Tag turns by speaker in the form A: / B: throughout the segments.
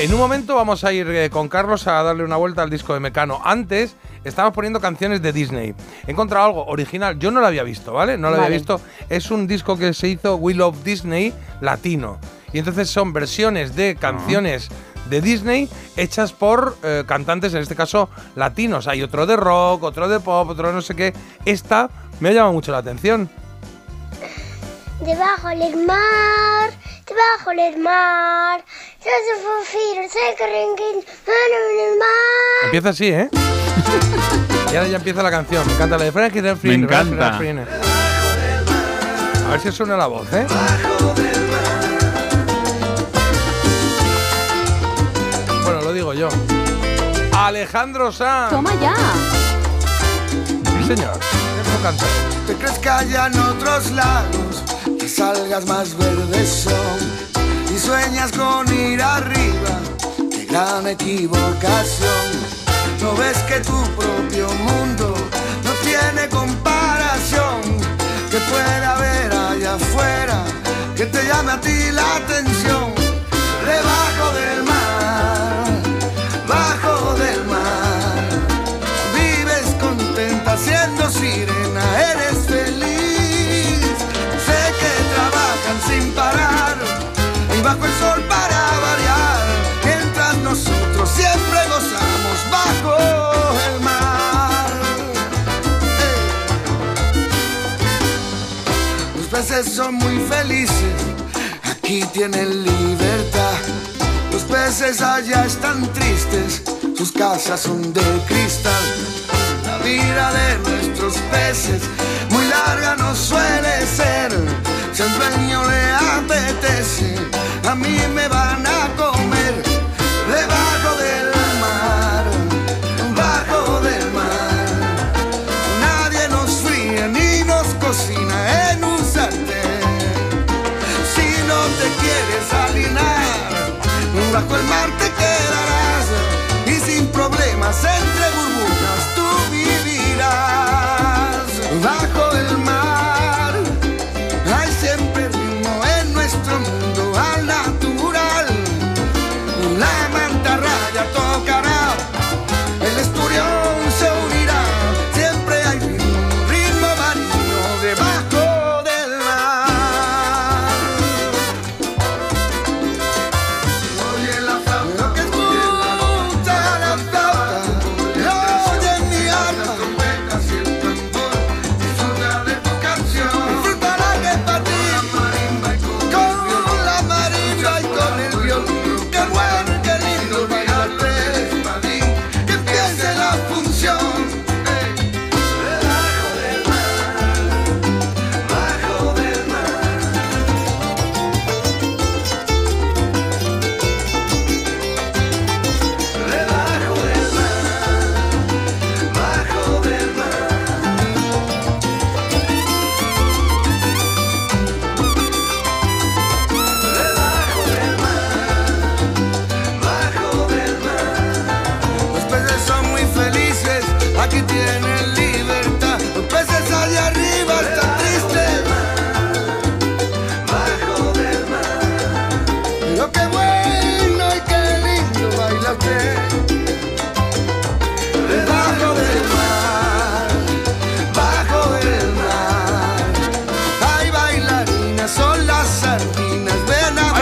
A: En un momento vamos a ir eh, con Carlos a darle una vuelta al disco de Mecano. Antes estábamos poniendo canciones de Disney. He encontrado algo original. Yo no lo había visto, ¿vale? No lo
B: Vale.
A: había visto. Es un disco que se hizo We Love Disney latino. Y entonces son versiones de canciones de Disney hechas por eh, cantantes, en este caso latinos. Hay otro de rock, otro de pop, otro de no sé qué. Esta me ha llamado mucho la atención.
C: Debajo del mar, debajo del mar, en.
A: Empieza así, ¿eh? y ahora ya empieza la canción. Me encanta la de Frankie de
D: Me encanta.
A: A ver si suena la voz, ¿eh? Bueno, lo digo yo. Alejandro Sanz.
B: Toma ya.
A: Sí, señor. ¿Cómo canta?
E: Te crees que hayan otros lagos, que salgas más verdes son, sueñas con ir arriba, qué gran equivocación. No ves que tu propio mundo no tiene comparación, que puede haber allá afuera, que te llame a ti la atención, peces son muy felices, aquí tienen libertad. Los peces allá están tristes, sus casas son de cristal. La vida de nuestros peces muy larga no suele ser. Si al dueño le apetece, a mí me van a quieres alinar, bajo el mar te quedarás y sin problemas entre burbujas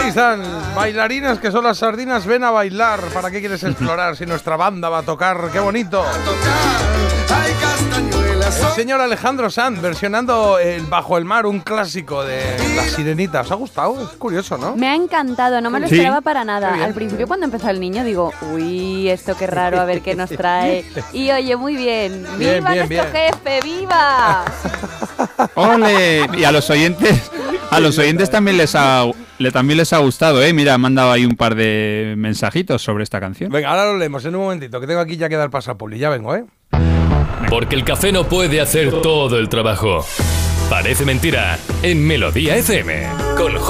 E: están, bailarinas
A: que son las sardinas, ven a bailar. ¿Para qué quieres explorar si nuestra banda va a tocar? ¡Qué bonito! El señor Alejandro Sanz versionando el Bajo el Mar, un clásico de La Sirenita. ¿Os ha gustado? Es curioso, ¿no?
B: Me ha encantado, no me lo
D: Sí.
B: esperaba para nada. Al principio cuando empezó el niño digo, uy, esto qué raro, a ver qué nos trae. Y oye, muy bien.
A: Bien,
B: ¡Viva
A: bien,
B: nuestro
A: bien.
B: jefe! ¡Viva!
D: ¡Ole! Y a los oyentes, a los oyentes también les ha, le, también les ha gustado, ¿eh? Mira, han mandado ahí un par de mensajitos sobre esta canción.
A: Venga, ahora lo leemos en un momentito, que tengo aquí ya que dar pasapuli. Ya vengo, ¿eh?
F: Porque el café no puede hacer todo el trabajo. Parece mentira en Melodía FM con